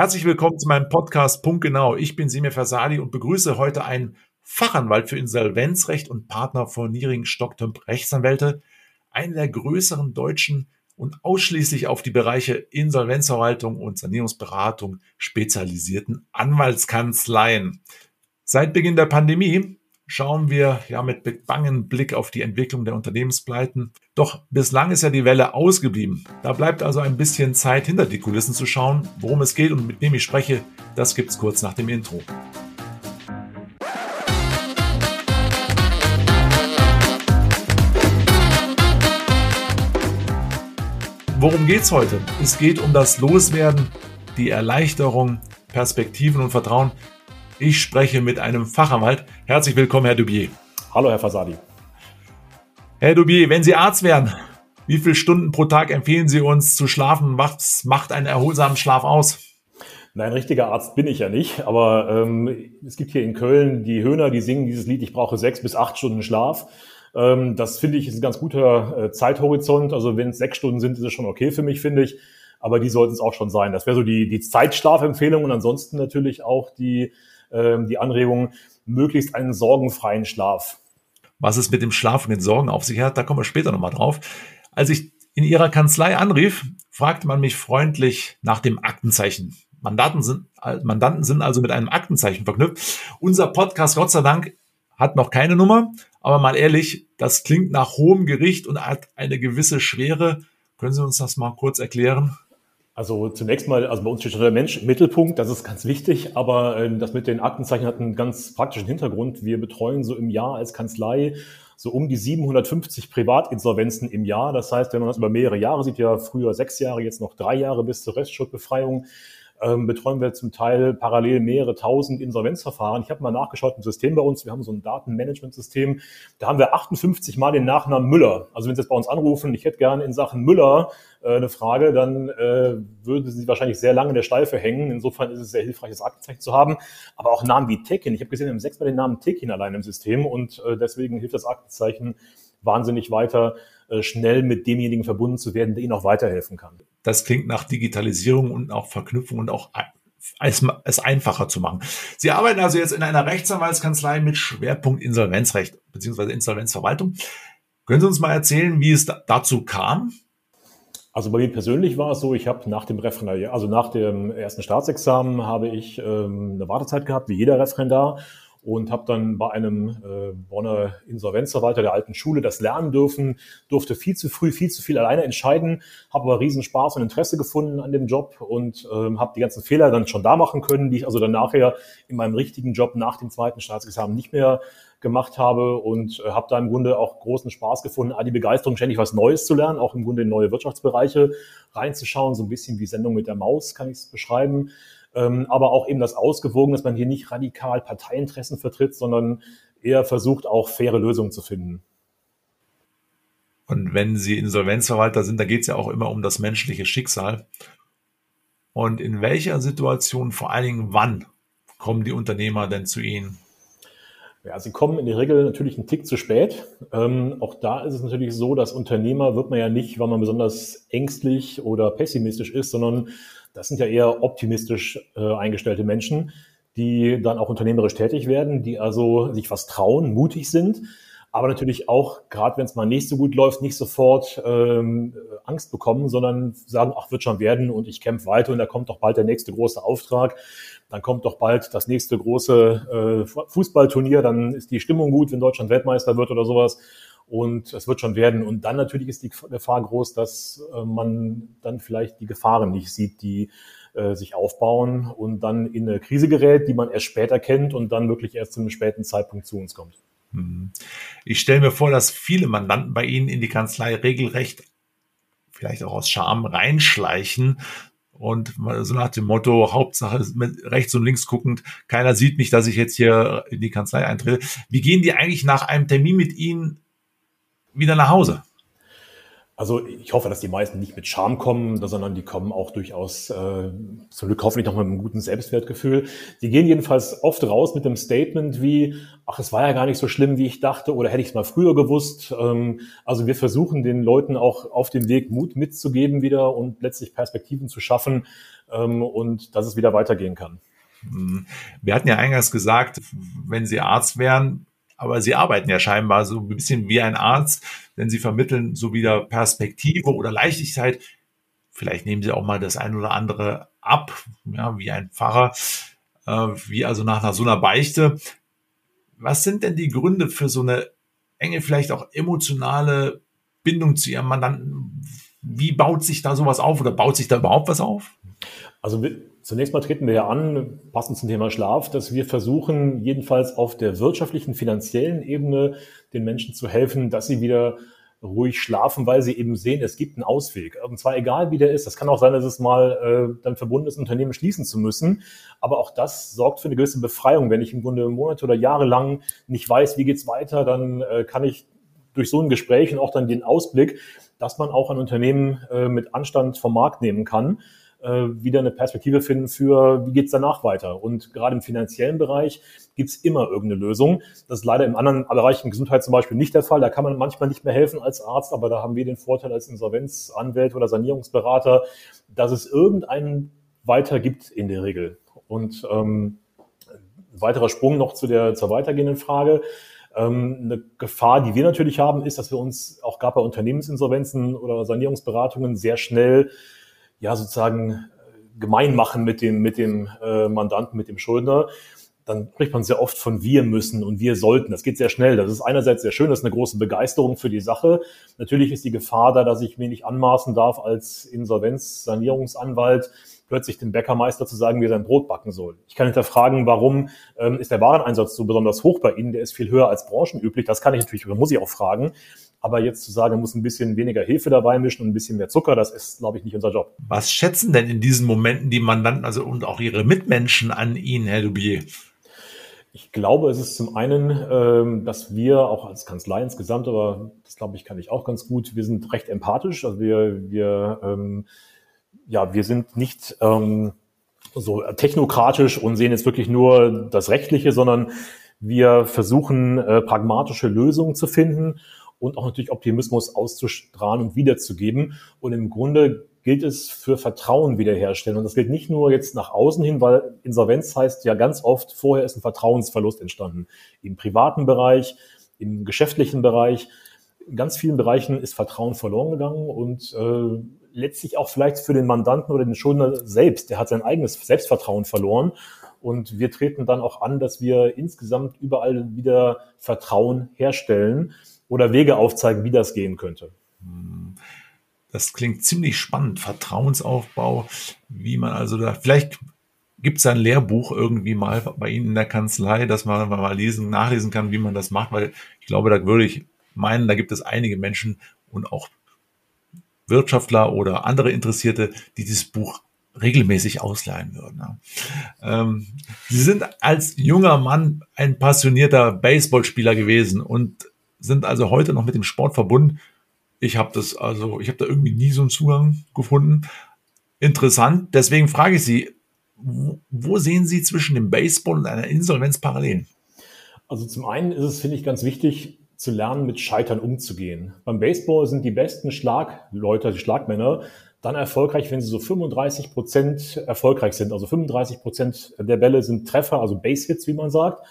Herzlich willkommen zu meinem Podcast Punkt Genau. Ich bin Semir Versali und begrüße heute einen Fachanwalt für Insolvenzrecht und Partner von Niering Stocktömp Rechtsanwälte, einen der größeren deutschen und ausschließlich auf die Bereiche Insolvenzverwaltung und Sanierungsberatung spezialisierten Anwaltskanzleien. Seit Beginn der Pandemie schauen wir ja mit bangem Blick auf die Entwicklung der Unternehmenspleiten. Doch bislang ist ja die Welle ausgeblieben. Da bleibt also ein bisschen Zeit, hinter die Kulissen zu schauen. Worum es geht und mit wem ich spreche, das gibt's kurz nach dem Intro. Worum geht's heute? Es geht um das Loswerden, die Erleichterung, Perspektiven und Vertrauen ich spreche mit einem Fachanwalt. Herzlich willkommen, Herr Dubier. Hallo, Herr Fasadi. Herr Dubier, wenn Sie Arzt wären, wie viele Stunden pro Tag empfehlen Sie uns zu schlafen? Was macht einen erholsamen Schlaf aus? Nein, richtiger Arzt bin ich ja nicht, aber ähm, es gibt hier in Köln die Höhner, die singen dieses Lied, ich brauche sechs bis acht Stunden Schlaf. Ähm, das finde ich ist ein ganz guter äh, Zeithorizont. Also wenn es sechs Stunden sind, ist es schon okay für mich, finde ich. Aber die sollten es auch schon sein. Das wäre so die, die Zeitschlafempfehlung und ansonsten natürlich auch die ähm, die Anregung, möglichst einen sorgenfreien Schlaf. Was es mit dem Schlaf und den Sorgen auf sich hat, da kommen wir später nochmal drauf. Als ich in Ihrer Kanzlei anrief, fragte man mich freundlich nach dem Aktenzeichen. Mandanten sind, Mandanten sind also mit einem Aktenzeichen verknüpft. Unser Podcast, Gott sei Dank, hat noch keine Nummer, aber mal ehrlich, das klingt nach hohem Gericht und hat eine gewisse Schwere. Können Sie uns das mal kurz erklären? Also zunächst mal, also bei uns steht schon der Mensch im Mittelpunkt, das ist ganz wichtig, aber ähm, das mit den Aktenzeichen hat einen ganz praktischen Hintergrund. Wir betreuen so im Jahr als Kanzlei so um die 750 Privatinsolvenzen im Jahr. Das heißt, wenn man das über mehrere Jahre sieht, ja früher sechs Jahre, jetzt noch drei Jahre bis zur Restschuldbefreiung, ähm, betreuen wir zum Teil parallel mehrere tausend Insolvenzverfahren. Ich habe mal nachgeschaut im System bei uns. Wir haben so ein Datenmanagementsystem. Da haben wir 58 Mal den Nachnamen Müller. Also wenn Sie jetzt bei uns anrufen, ich hätte gerne in Sachen Müller äh, eine Frage, dann äh, würde Sie wahrscheinlich sehr lange in der Schleife hängen. Insofern ist es sehr hilfreich, das Aktenzeichen zu haben. Aber auch Namen wie Tekin. Ich habe gesehen, wir haben sechsmal den Namen Tekin allein im System und äh, deswegen hilft das Aktenzeichen wahnsinnig weiter, schnell mit demjenigen verbunden zu werden, der Ihnen auch weiterhelfen kann. Das klingt nach Digitalisierung und auch Verknüpfung und auch es, es einfacher zu machen. Sie arbeiten also jetzt in einer Rechtsanwaltskanzlei mit Schwerpunkt Insolvenzrecht bzw. Insolvenzverwaltung. Können Sie uns mal erzählen, wie es dazu kam? Also bei mir persönlich war es so, ich habe nach dem Referendar, also nach dem ersten Staatsexamen habe ich ähm, eine Wartezeit gehabt, wie jeder Referendar und habe dann bei einem äh, Bonner Insolvenzverwalter der alten Schule das lernen dürfen, durfte viel zu früh, viel zu viel alleine entscheiden, habe aber riesen Spaß und Interesse gefunden an dem Job und ähm, habe die ganzen Fehler dann schon da machen können, die ich also dann nachher in meinem richtigen Job nach dem zweiten Staatsexamen nicht mehr gemacht habe und äh, habe da im Grunde auch großen Spaß gefunden, die Begeisterung, ständig was Neues zu lernen, auch im Grunde in neue Wirtschaftsbereiche reinzuschauen, so ein bisschen wie Sendung mit der Maus kann ich es beschreiben ähm, aber auch eben das Ausgewogen, dass man hier nicht radikal Parteiinteressen vertritt, sondern eher versucht, auch faire Lösungen zu finden. Und wenn Sie Insolvenzverwalter sind, da geht es ja auch immer um das menschliche Schicksal. Und in welcher Situation, vor allen Dingen wann, kommen die Unternehmer denn zu Ihnen? Ja, sie kommen in der Regel natürlich einen Tick zu spät. Ähm, auch da ist es natürlich so, dass Unternehmer wird man ja nicht, weil man besonders ängstlich oder pessimistisch ist, sondern das sind ja eher optimistisch äh, eingestellte Menschen, die dann auch unternehmerisch tätig werden, die also sich was trauen, mutig sind, aber natürlich auch, gerade wenn es mal nicht so gut läuft, nicht sofort ähm, Angst bekommen, sondern sagen, ach, wird schon werden und ich kämpfe weiter und da kommt doch bald der nächste große Auftrag, dann kommt doch bald das nächste große äh, Fußballturnier, dann ist die Stimmung gut, wenn Deutschland Weltmeister wird oder sowas und es wird schon werden. Und dann natürlich ist die Gefahr groß, dass äh, man dann vielleicht die Gefahren nicht sieht, die äh, sich aufbauen und dann in eine Krise gerät, die man erst später kennt und dann wirklich erst zu einem späten Zeitpunkt zu uns kommt. Mhm. Ich stelle mir vor, dass viele Mandanten bei Ihnen in die Kanzlei regelrecht, vielleicht auch aus Scham, reinschleichen, und so nach dem Motto, Hauptsache rechts und links guckend, keiner sieht mich, dass ich jetzt hier in die Kanzlei eintrete. Wie gehen die eigentlich nach einem Termin mit Ihnen wieder nach Hause? Also ich hoffe, dass die meisten nicht mit Scham kommen, sondern die kommen auch durchaus äh, zum Glück hoffentlich noch mit einem guten Selbstwertgefühl. Die gehen jedenfalls oft raus mit einem Statement wie, ach, es war ja gar nicht so schlimm, wie ich dachte, oder hätte ich es mal früher gewusst. Ähm, also wir versuchen den Leuten auch auf dem Weg Mut mitzugeben wieder und letztlich Perspektiven zu schaffen, ähm, und dass es wieder weitergehen kann. Hm. Wir hatten ja eingangs gesagt, wenn Sie Arzt wären, aber Sie arbeiten ja scheinbar so ein bisschen wie ein Arzt, denn Sie vermitteln so wieder Perspektive oder Leichtigkeit. Vielleicht nehmen Sie auch mal das ein oder andere ab, ja, wie ein Pfarrer, äh, wie also nach, nach so einer Beichte. Was sind denn die Gründe für so eine enge, vielleicht auch emotionale Bindung zu Ihrem Mandanten? Wie baut sich da sowas auf oder baut sich da überhaupt was auf? Also zunächst mal treten wir ja an, passend zum Thema Schlaf, dass wir versuchen, jedenfalls auf der wirtschaftlichen, finanziellen Ebene den Menschen zu helfen, dass sie wieder ruhig schlafen, weil sie eben sehen, es gibt einen Ausweg. Und zwar egal, wie der ist. Das kann auch sein, dass es mal äh, dann verbunden ist, Unternehmen schließen zu müssen. Aber auch das sorgt für eine gewisse Befreiung. Wenn ich im Grunde Monate oder Jahre lang nicht weiß, wie geht's weiter, dann äh, kann ich durch so ein Gespräch und auch dann den Ausblick, dass man auch ein Unternehmen äh, mit Anstand vom Markt nehmen kann wieder eine Perspektive finden für, wie geht's danach weiter. Und gerade im finanziellen Bereich gibt's immer irgendeine Lösung. Das ist leider im anderen Bereich, in Gesundheit zum Beispiel, nicht der Fall. Da kann man manchmal nicht mehr helfen als Arzt, aber da haben wir den Vorteil als Insolvenzanwälte oder Sanierungsberater, dass es irgendeinen weiter gibt in der Regel. Und ähm, weiterer Sprung noch zu der zur weitergehenden Frage. Ähm, eine Gefahr, die wir natürlich haben, ist, dass wir uns auch gerade bei Unternehmensinsolvenzen oder Sanierungsberatungen sehr schnell ja sozusagen äh, gemein machen mit dem, mit dem äh, Mandanten, mit dem Schuldner, dann spricht man sehr oft von wir müssen und wir sollten. Das geht sehr schnell. Das ist einerseits sehr schön, das ist eine große Begeisterung für die Sache. Natürlich ist die Gefahr da, dass ich mir nicht anmaßen darf, als Insolvenz-Sanierungsanwalt plötzlich dem Bäckermeister zu sagen, wie er sein Brot backen soll. Ich kann hinterfragen, warum ähm, ist der Wareneinsatz so besonders hoch bei Ihnen? Der ist viel höher als branchenüblich. Das kann ich natürlich muss ich auch fragen. Aber jetzt zu sagen, er muss ein bisschen weniger Hefe dabei mischen und ein bisschen mehr Zucker, das ist, glaube ich, nicht unser Job. Was schätzen denn in diesen Momenten die Mandanten also und auch ihre Mitmenschen an Ihnen, Herr Dubier? Ich glaube, es ist zum einen, ähm, dass wir auch als Kanzlei insgesamt, aber das glaube ich kann ich auch ganz gut, wir sind recht empathisch. Also wir, wir, ähm, ja, wir sind nicht ähm, so technokratisch und sehen jetzt wirklich nur das Rechtliche, sondern wir versuchen äh, pragmatische Lösungen zu finden und auch natürlich Optimismus auszustrahlen und wiederzugeben. Und im Grunde gilt es für Vertrauen wiederherstellen. Und das gilt nicht nur jetzt nach außen hin, weil Insolvenz heißt ja ganz oft, vorher ist ein Vertrauensverlust entstanden. Im privaten Bereich, im geschäftlichen Bereich. In ganz vielen Bereichen ist Vertrauen verloren gegangen und äh, letztlich auch vielleicht für den Mandanten oder den Schuldner selbst. Der hat sein eigenes Selbstvertrauen verloren. Und wir treten dann auch an, dass wir insgesamt überall wieder Vertrauen herstellen oder Wege aufzeigen, wie das gehen könnte. Das klingt ziemlich spannend. Vertrauensaufbau, wie man also da, vielleicht gibt es ein Lehrbuch irgendwie mal bei Ihnen in der Kanzlei, dass man mal lesen, nachlesen kann, wie man das macht, weil ich glaube, da würde ich meinen, da gibt es einige Menschen und auch Wirtschaftler oder andere Interessierte, die dieses Buch regelmäßig ausleihen würden. Ähm, Sie sind als junger Mann ein passionierter Baseballspieler gewesen und sind also heute noch mit dem Sport verbunden. Ich habe das also, ich habe da irgendwie nie so einen Zugang gefunden. Interessant. Deswegen frage ich Sie, wo, sehen Sie zwischen dem Baseball und einer Insolvenz Parallelen? Also zum einen ist es, finde ich, ganz wichtig zu lernen, mit Scheitern umzugehen. Beim Baseball sind die besten Schlagleute, die Schlagmänner, dann erfolgreich, wenn sie so 35 Prozent erfolgreich sind. Also 35 Prozent der Bälle sind Treffer, also Base-Hits, wie man sagt.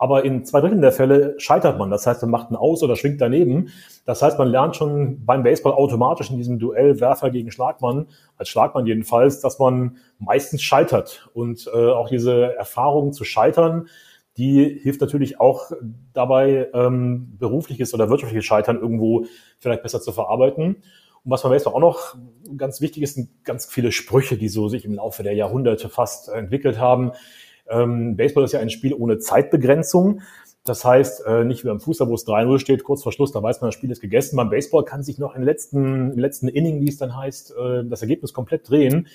Aber in zwei Dritteln der Fälle scheitert man. Das heißt, man macht einen Aus oder schwingt daneben. Das heißt, man lernt schon beim Baseball automatisch in diesem Duell Werfer gegen Schlagmann, als Schlagmann jedenfalls, dass man meistens scheitert. Und äh, auch diese Erfahrung zu scheitern, die hilft natürlich auch dabei, ähm, berufliches oder wirtschaftliches Scheitern irgendwo vielleicht besser zu verarbeiten. Und was beim Baseball auch noch ganz wichtig ist, sind ganz viele Sprüche, die so sich im Laufe der Jahrhunderte fast entwickelt haben ähm, Baseball ist ja ein Spiel ohne Zeitbegrenzung. Das heißt, äh, nicht wie beim Fußball, wo es 3-0 steht, kurz vor Schluss, da weiß man, das Spiel ist gegessen. Beim Baseball kann sich noch einen letzten, letzten Inning, wie es dann heißt, äh, das Ergebnis komplett drehen.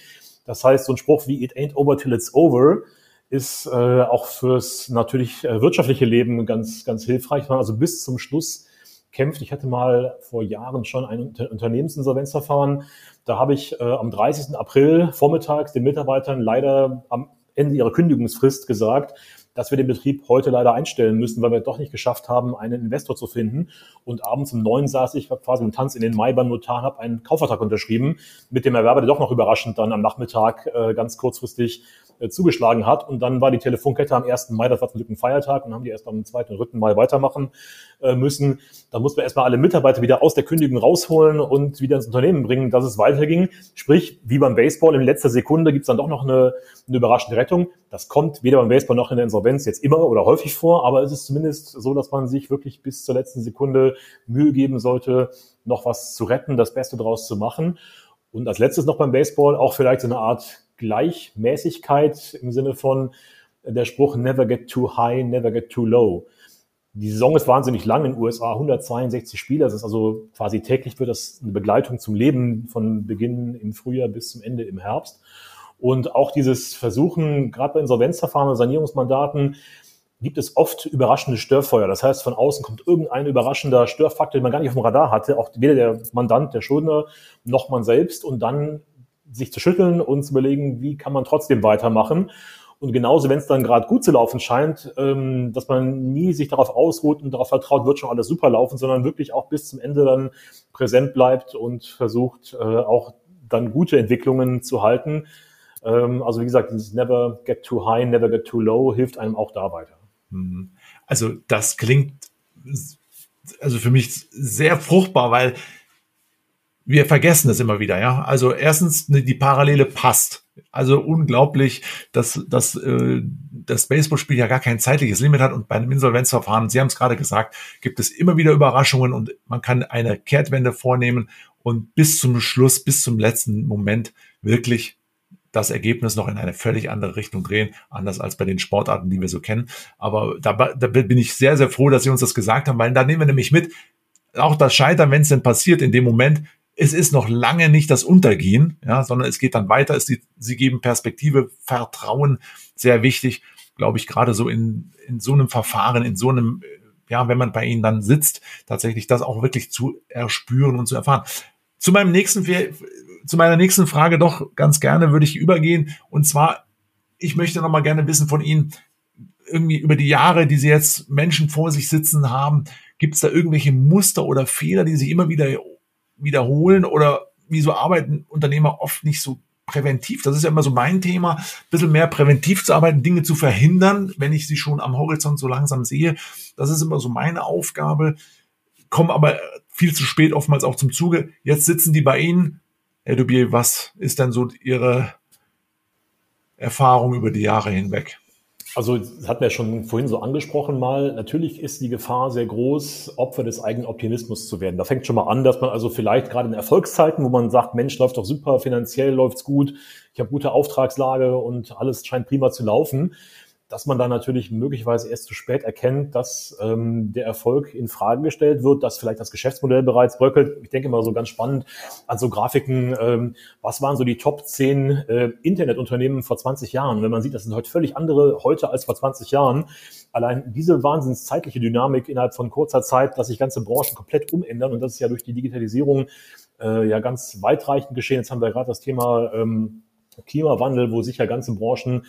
Das heißt, so ein Spruch wie It ain't over till it's over ist äh, auch fürs natürlich äh, wirtschaftliche Leben ganz, ganz hilfreich. Man also bis zum Schluss kämpft. Ich hatte mal vor Jahren schon ein Unternehmensinsolvenzverfahren. Da habe ich äh, am 30. April vormittags den Mitarbeitern leider am Ende ihrer Kündigungsfrist gesagt, dass wir den Betrieb heute leider einstellen müssen, weil wir doch nicht geschafft haben, einen Investor zu finden. Und abends um neun saß ich quasi im Tanz in den Mai beim Notar, habe einen Kaufvertrag unterschrieben, mit dem Erwerber, der doch noch überraschend dann am Nachmittag äh, ganz kurzfristig äh, zugeschlagen hat. Und dann war die Telefonkette am 1. Mai, das war zum Glück ein Feiertag, und haben die erst am 2. und 3. Mai weitermachen äh, müssen. Da mussten wir erstmal alle Mitarbeiter wieder aus der Kündigung rausholen und wieder ins Unternehmen bringen, dass es weiterging. Sprich, wie beim Baseball, in letzter Sekunde gibt's dann doch noch eine, eine überraschende Rettung. Das kommt weder beim Baseball noch in der Insolvenz jetzt immer oder häufig vor, aber es ist zumindest so, dass man sich wirklich bis zur letzten Sekunde Mühe geben sollte, noch was zu retten, das Beste draus zu machen. Und als letztes noch beim Baseball auch vielleicht so eine Art Gleichmäßigkeit im Sinne von der Spruch never get too high, never get too low. Die Saison ist wahnsinnig lang in den USA, 162 Spiele. Das ist also quasi täglich wird das eine Begleitung zum Leben von Beginn im Frühjahr bis zum Ende im Herbst. Und auch dieses Versuchen, gerade bei Insolvenzverfahren und Sanierungsmandaten, gibt es oft überraschende Störfeuer. Das heißt, von außen kommt irgendein überraschender Störfaktor, den man gar nicht auf dem Radar hatte, auch weder der Mandant, der Schuldner, noch man selbst. Und dann sich zu schütteln und zu überlegen, wie kann man trotzdem weitermachen. Und genauso, wenn es dann gerade gut zu laufen scheint, ähm, dass man nie sich darauf ausruht und darauf vertraut, wird schon alles super laufen, sondern wirklich auch bis zum Ende dann präsent bleibt und versucht äh, auch dann gute Entwicklungen zu halten. Ähm, also wie gesagt, dieses Never get too high, never get too low hilft einem auch da weiter. Mhm. Also das klingt also für mich sehr fruchtbar, weil wir vergessen es immer wieder, ja. Also erstens, ne, die Parallele passt. Also unglaublich, dass, dass äh, das Baseballspiel ja gar kein zeitliches Limit hat und bei einem Insolvenzverfahren, Sie haben es gerade gesagt, gibt es immer wieder Überraschungen und man kann eine Kehrtwende vornehmen und bis zum Schluss, bis zum letzten Moment wirklich das Ergebnis noch in eine völlig andere Richtung drehen, anders als bei den Sportarten, die wir so kennen. Aber da, da bin ich sehr, sehr froh, dass Sie uns das gesagt haben, weil da nehmen wir nämlich mit, auch das Scheitern, wenn es denn passiert, in dem Moment es ist noch lange nicht das Untergehen, ja, sondern es geht dann weiter. Es, sie geben Perspektive, Vertrauen, sehr wichtig, glaube ich, gerade so in, in so einem Verfahren, in so einem, ja, wenn man bei ihnen dann sitzt, tatsächlich das auch wirklich zu erspüren und zu erfahren. Zu meinem nächsten, zu meiner nächsten Frage doch ganz gerne würde ich übergehen. Und zwar, ich möchte noch mal gerne wissen von Ihnen, irgendwie über die Jahre, die Sie jetzt Menschen vor sich sitzen haben, gibt es da irgendwelche Muster oder Fehler, die sich immer wieder wiederholen oder wieso arbeiten Unternehmer oft nicht so präventiv? Das ist ja immer so mein Thema, ein bisschen mehr präventiv zu arbeiten, Dinge zu verhindern, wenn ich sie schon am Horizont so langsam sehe. Das ist immer so meine Aufgabe, komme aber viel zu spät oftmals auch zum Zuge. Jetzt sitzen die bei Ihnen. Herr Dubier, was ist denn so Ihre Erfahrung über die Jahre hinweg? Also, das hatten wir schon vorhin so angesprochen mal. Natürlich ist die Gefahr sehr groß, Opfer des eigenen Optimismus zu werden. Da fängt schon mal an, dass man also vielleicht gerade in Erfolgszeiten, wo man sagt, Mensch, läuft doch super, finanziell läuft's gut, ich habe gute Auftragslage und alles scheint prima zu laufen, dass man dann natürlich möglicherweise erst zu spät erkennt, dass ähm, der Erfolg in Frage gestellt wird, dass vielleicht das Geschäftsmodell bereits bröckelt. Ich denke immer so ganz spannend an so Grafiken, ähm, was waren so die Top 10 äh, Internetunternehmen vor 20 Jahren? wenn man sieht, das sind heute völlig andere heute als vor 20 Jahren. Allein diese wahnsinns zeitliche Dynamik innerhalb von kurzer Zeit, dass sich ganze Branchen komplett umändern und das ist ja durch die Digitalisierung äh, ja ganz weitreichend geschehen. Jetzt haben wir gerade das Thema ähm, Klimawandel, wo sich ja ganze Branchen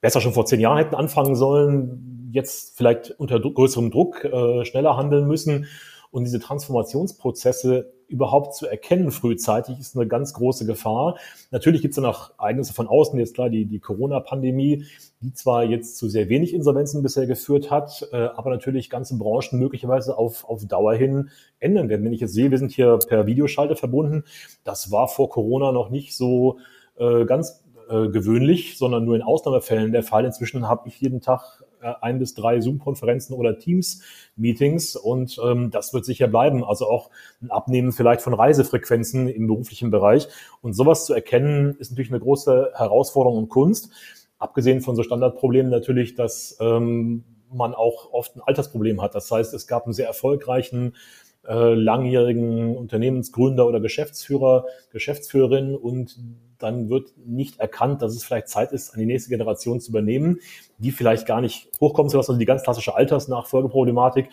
besser schon vor zehn Jahren hätten anfangen sollen, jetzt vielleicht unter größerem Druck äh, schneller handeln müssen. Und diese Transformationsprozesse überhaupt zu erkennen frühzeitig ist eine ganz große Gefahr. Natürlich gibt es dann auch Ereignisse von außen, jetzt klar die, die Corona-Pandemie, die zwar jetzt zu sehr wenig Insolvenzen bisher geführt hat, äh, aber natürlich ganze Branchen möglicherweise auf, auf Dauer hin ändern werden. Wenn ich jetzt sehe, wir sind hier per Videoschalte verbunden, das war vor Corona noch nicht so äh, ganz äh, gewöhnlich, sondern nur in Ausnahmefällen der Fall. Inzwischen habe ich jeden Tag äh, ein bis drei Zoom-Konferenzen oder Teams-Meetings und ähm, das wird sicher bleiben. Also auch ein Abnehmen vielleicht von Reisefrequenzen im beruflichen Bereich. Und sowas zu erkennen, ist natürlich eine große Herausforderung und Kunst. Abgesehen von so Standardproblemen natürlich, dass ähm, man auch oft ein Altersproblem hat. Das heißt, es gab einen sehr erfolgreichen äh, langjährigen Unternehmensgründer oder Geschäftsführer, Geschäftsführerin und dann wird nicht erkannt, dass es vielleicht Zeit ist, an die nächste Generation zu übernehmen, die vielleicht gar nicht hochkommen zu lassen, also die ganz klassische Altersnachfolgeproblematik,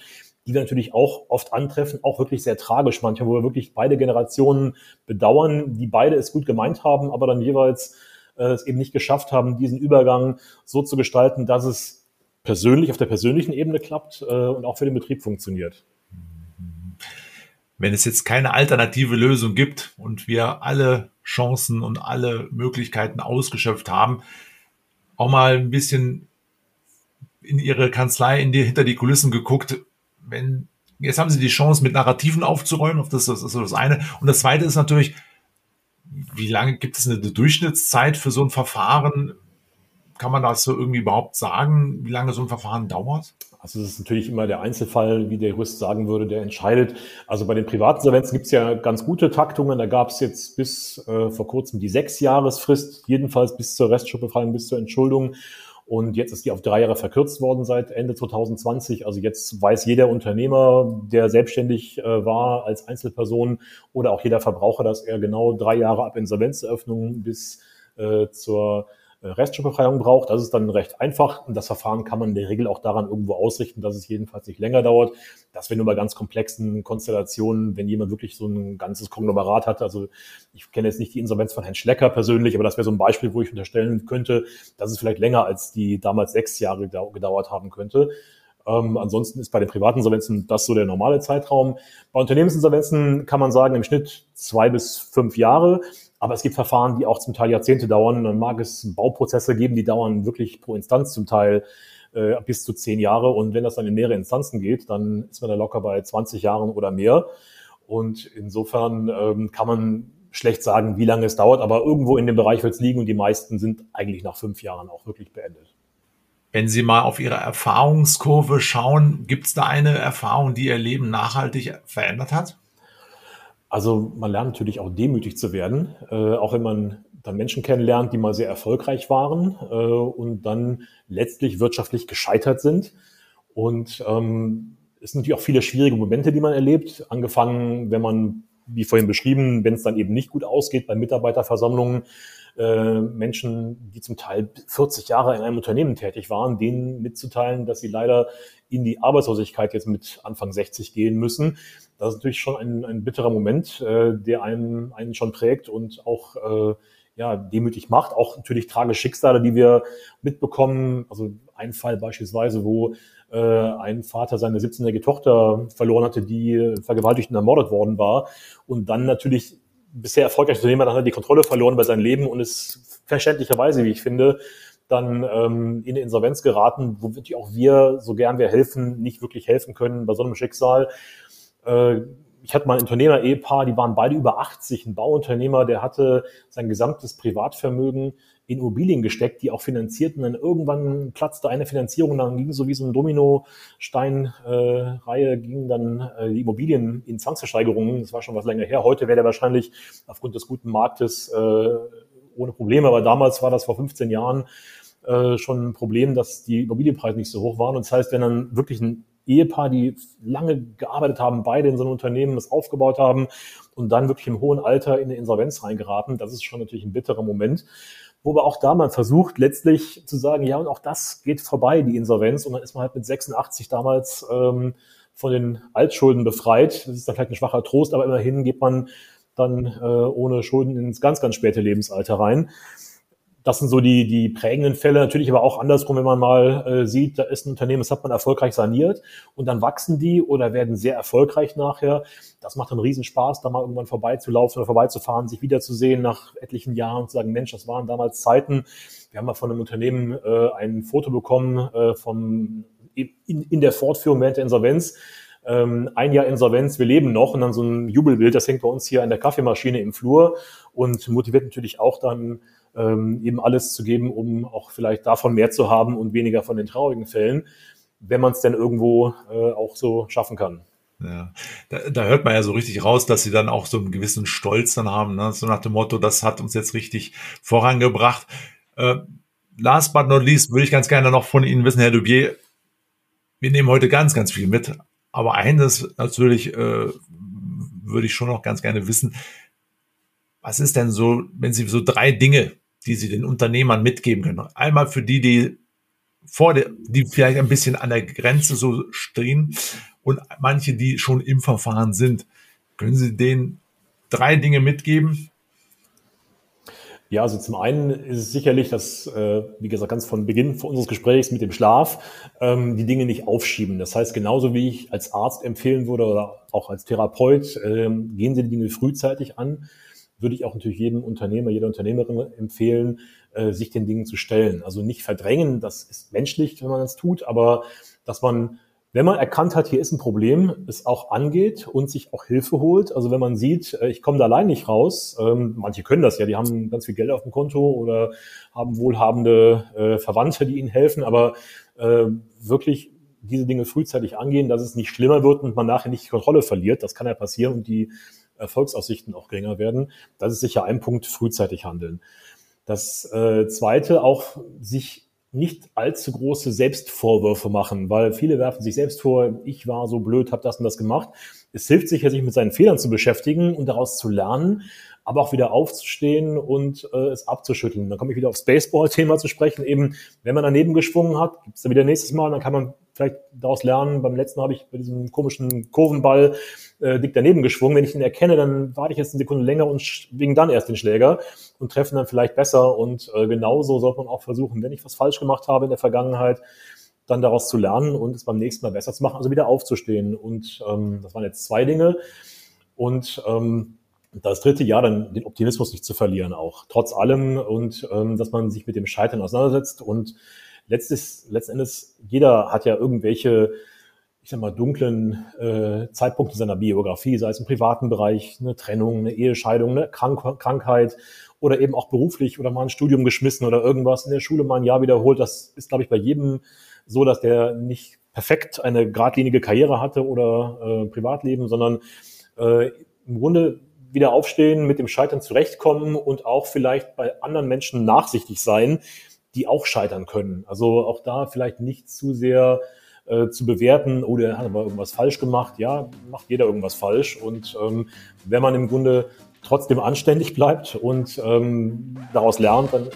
die wir natürlich auch oft antreffen, auch wirklich sehr tragisch manchmal, wo wir wirklich beide Generationen bedauern, die beide es gut gemeint haben, aber dann jeweils äh, es eben nicht geschafft haben, diesen Übergang so zu gestalten, dass es persönlich auf der persönlichen Ebene klappt äh, und auch für den Betrieb funktioniert. Wenn es jetzt keine alternative Lösung gibt und wir alle Chancen und alle Möglichkeiten ausgeschöpft haben, auch mal ein bisschen in ihre Kanzlei, in die, hinter die Kulissen geguckt. Wenn, jetzt haben sie die Chance, mit Narrativen aufzuräumen, das, das ist das eine. Und das zweite ist natürlich, wie lange gibt es eine Durchschnittszeit für so ein Verfahren? Kann man das so irgendwie überhaupt sagen, wie lange so ein Verfahren dauert? Also es ist natürlich immer der Einzelfall, wie der Jurist sagen würde, der entscheidet. Also bei den privaten Insolvenzen gibt es ja ganz gute Taktungen. Da gab es jetzt bis äh, vor kurzem die Sechsjahresfrist, jedenfalls bis zur Restschuldbefreiung, bis zur Entschuldung. Und jetzt ist die auf drei Jahre verkürzt worden seit Ende 2020. Also jetzt weiß jeder Unternehmer, der selbstständig äh, war als Einzelperson oder auch jeder Verbraucher, dass er genau drei Jahre ab Insolvenzeröffnung bis äh, zur äh, Restschuldbefreiung braucht. Das ist dann recht einfach und das Verfahren kann man in der Regel auch daran irgendwo ausrichten, dass es jedenfalls nicht länger dauert. Das wäre nur bei ganz komplexen Konstellationen, wenn jemand wirklich so ein ganzes Konglomerat hat. Also ich kenne jetzt nicht die Insolvenz von Herrn Schlecker persönlich, aber das wäre so ein Beispiel, wo ich unterstellen könnte, dass es vielleicht länger als die damals sechs Jahre gedauert haben könnte. Ähm, ansonsten ist bei den privaten Insolvenzen das so der normale Zeitraum. Bei Unternehmensinsolvenzen kann man sagen, im Schnitt zwei bis fünf Jahre. Aber es gibt Verfahren, die auch zum Teil Jahrzehnte dauern. Dann mag es Bauprozesse geben, die dauern wirklich pro Instanz zum Teil äh, bis zu zehn Jahre. Und wenn das dann in mehrere Instanzen geht, dann ist man da locker bei 20 Jahren oder mehr. Und insofern ähm, kann man schlecht sagen, wie lange es dauert, aber irgendwo in dem Bereich wird es liegen und die meisten sind eigentlich nach fünf Jahren auch wirklich beendet. Wenn Sie mal auf Ihre Erfahrungskurve schauen, gibt es da eine Erfahrung, die Ihr Leben nachhaltig verändert hat? Also man lernt natürlich auch demütig zu werden, äh, auch wenn man dann Menschen kennenlernt, die mal sehr erfolgreich waren äh, und dann letztlich wirtschaftlich gescheitert sind. Und ähm, es sind natürlich auch viele schwierige Momente, die man erlebt. Angefangen, wenn man, wie vorhin beschrieben, wenn es dann eben nicht gut ausgeht bei Mitarbeiterversammlungen, äh, Menschen, die zum Teil 40 Jahre in einem Unternehmen tätig waren, denen mitzuteilen, dass sie leider in die Arbeitslosigkeit jetzt mit Anfang 60 gehen müssen. Das ist natürlich schon ein, ein bitterer Moment, äh, der einen, einen schon prägt und auch äh, ja, demütig macht. Auch natürlich tragische Schicksale, die wir mitbekommen. Also ein Fall beispielsweise, wo äh, ein Vater seine 17-jährige Tochter verloren hatte, die vergewaltigt und ermordet worden war. Und dann natürlich bisher erfolgreiche Unternehmer, dann hat er die Kontrolle verloren über sein Leben und ist verständlicherweise, wie ich finde, dann ähm, in Insolvenz geraten, wo wirklich auch wir, so gern wir helfen, nicht wirklich helfen können bei so einem Schicksal. Äh, ich hatte mal ein Unternehmer-Ehepaar, die waren beide über 80, ein Bauunternehmer, der hatte sein gesamtes Privatvermögen in Immobilien gesteckt, die auch finanzierten. Dann irgendwann platzte eine Finanzierung, dann ging so wie so ein Domino-Stein-Reihe, äh, gingen dann äh, die Immobilien in Zwangsversteigerungen. Das war schon was länger her. Heute wäre der wahrscheinlich aufgrund des guten Marktes äh, ohne Probleme, aber damals war das vor 15 Jahren äh, schon ein Problem, dass die Immobilienpreise nicht so hoch waren. Und das heißt, wenn dann wirklich ein Ehepaar, die lange gearbeitet haben, beide in so einem Unternehmen, das aufgebaut haben und dann wirklich im hohen Alter in eine Insolvenz reingeraten, das ist schon natürlich ein bitterer Moment. Wo aber auch da man versucht, letztlich zu sagen, ja, und auch das geht vorbei, die Insolvenz. Und dann ist man halt mit 86 damals ähm, von den Altschulden befreit. Das ist dann vielleicht ein schwacher Trost, aber immerhin geht man dann äh, ohne Schulden ins ganz, ganz späte Lebensalter rein. Das sind so die, die prägenden Fälle. Natürlich aber auch andersrum, wenn man mal äh, sieht, da ist ein Unternehmen, das hat man erfolgreich saniert und dann wachsen die oder werden sehr erfolgreich nachher. Das macht einen Riesenspaß, da mal irgendwann vorbeizulaufen oder vorbeizufahren, sich wiederzusehen nach etlichen Jahren und zu sagen, Mensch, das waren damals Zeiten. Wir haben mal von einem Unternehmen äh, ein Foto bekommen äh, vom, in, in der Fortführung während der Insolvenz ähm, ein Jahr Insolvenz, wir leben noch und dann so ein Jubelbild, das hängt bei uns hier an der Kaffeemaschine im Flur und motiviert natürlich auch dann ähm, eben alles zu geben, um auch vielleicht davon mehr zu haben und weniger von den traurigen Fällen, wenn man es denn irgendwo äh, auch so schaffen kann. Ja, da, da hört man ja so richtig raus, dass sie dann auch so einen gewissen Stolz dann haben, ne? so nach dem Motto, das hat uns jetzt richtig vorangebracht. Äh, last but not least würde ich ganz gerne noch von Ihnen wissen, Herr Dubier, wir nehmen heute ganz, ganz viel mit, aber eines natürlich äh, würde ich schon noch ganz gerne wissen, was ist denn so, wenn Sie so drei Dinge die Sie den Unternehmern mitgeben können. Einmal für die, die vor der, die vielleicht ein bisschen an der Grenze so stehen und manche, die schon im Verfahren sind. Können Sie denen drei Dinge mitgeben? Ja, also zum einen ist es sicherlich, dass, äh, wie gesagt, ganz von Beginn unseres Gesprächs mit dem Schlaf, ähm, die Dinge nicht aufschieben. Das heißt, genauso wie ich als Arzt empfehlen würde oder auch als Therapeut, ähm, gehen Sie die Dinge frühzeitig an, würde ich auch natürlich jedem Unternehmer, jeder Unternehmerin empfehlen, äh, sich den Dingen zu stellen. Also nicht verdrängen, das ist menschlich, wenn man das tut, aber dass man wenn man erkannt hat, hier ist ein Problem, es auch angeht und sich auch Hilfe holt. Also wenn man sieht, äh, ich komme da allein nicht raus, ähm, manche können das ja, die haben ganz viel Geld auf dem Konto oder haben wohlhabende äh, Verwandte, die ihnen helfen, aber äh, wirklich diese Dinge frühzeitig angehen, dass es nicht schlimmer wird und man nachher nicht die Kontrolle verliert, das kann ja passieren und die Erfolgsaussichten auch geringer werden. Das ist sicher ein Punkt, frühzeitig handeln. Das äh, Zweite, auch sich nicht allzu große Selbstvorwürfe machen, weil viele werfen sich selbst vor, ich war so blöd, habe das und das gemacht. Es hilft sicher, sich mit seinen Fehlern zu beschäftigen und daraus zu lernen, aber auch wieder aufzustehen und äh, es abzuschütteln. Dann komme ich wieder aufs Baseball-Thema zu sprechen. Eben, wenn man daneben geschwungen hat, gibt es dann wieder nächstes Mal, dann kann man vielleicht daraus lernen. Beim letzten habe ich bei diesem komischen Kurvenball äh, dick daneben geschwungen. Wenn ich ihn erkenne, dann warte ich jetzt eine Sekunde länger und schwinge dann erst den Schläger und treffe dann vielleicht besser. Und äh, genauso sollte man auch versuchen, wenn ich was falsch gemacht habe in der Vergangenheit, dann daraus zu lernen und es beim nächsten Mal besser zu machen, also wieder aufzustehen. Und ähm, das waren jetzt zwei Dinge. Und ähm, das dritte Jahr dann den Optimismus nicht zu verlieren auch, trotz allem und ähm, dass man sich mit dem Scheitern auseinandersetzt und letztes, letzten Endes, jeder hat ja irgendwelche, ich sag mal, dunklen äh, Zeitpunkte seiner Biografie, sei es im privaten Bereich, eine Trennung, eine Ehescheidung, eine Krank Krankheit oder eben auch beruflich oder mal ein Studium geschmissen oder irgendwas in der Schule mal ein Jahr wiederholt. Das ist, glaube ich, bei jedem so, dass der nicht perfekt eine geradlinige Karriere hatte oder äh, Privatleben, sondern äh, im Grunde wieder aufstehen, mit dem Scheitern zurechtkommen und auch vielleicht bei anderen Menschen nachsichtig sein, die auch scheitern können. Also auch da vielleicht nicht zu sehr äh, zu bewerten, oh, der hat aber irgendwas falsch gemacht. Ja, macht jeder irgendwas falsch. Und ähm, wenn man im Grunde trotzdem anständig bleibt und ähm, daraus lernt, dann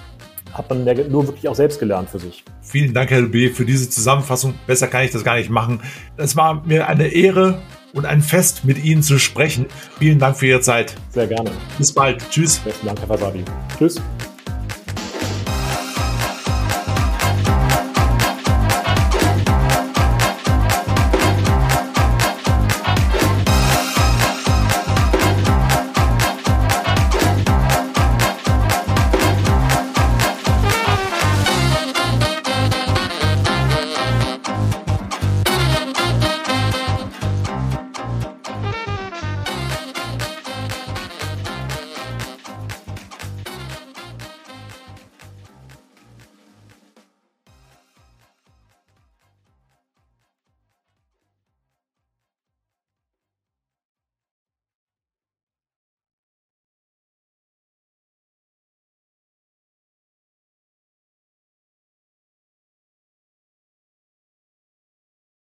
hat man nur wirklich auch selbst gelernt für sich. Vielen Dank, Herr B., für diese Zusammenfassung. Besser kann ich das gar nicht machen. Es war mir eine Ehre, und ein Fest mit Ihnen zu sprechen. Vielen Dank für Ihre Zeit. Sehr gerne. Bis bald. Tschüss. Besten Dank, Herr Fasabi. Tschüss.